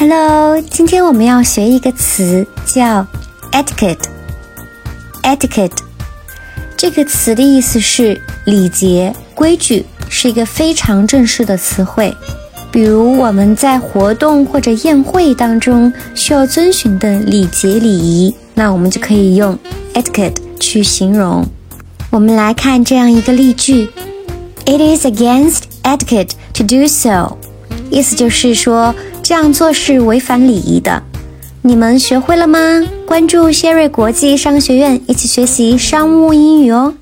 Hello，今天我们要学一个词叫 etiquette。etiquette 这个词的意思是礼节、规矩，是一个非常正式的词汇。比如我们在活动或者宴会当中需要遵循的礼节礼仪，那我们就可以用 etiquette 去形容。我们来看这样一个例句：It is against etiquette to do so。意思就是说。这样做是违反礼仪的，你们学会了吗？关注谢瑞国际商学院，一起学习商务英语哦。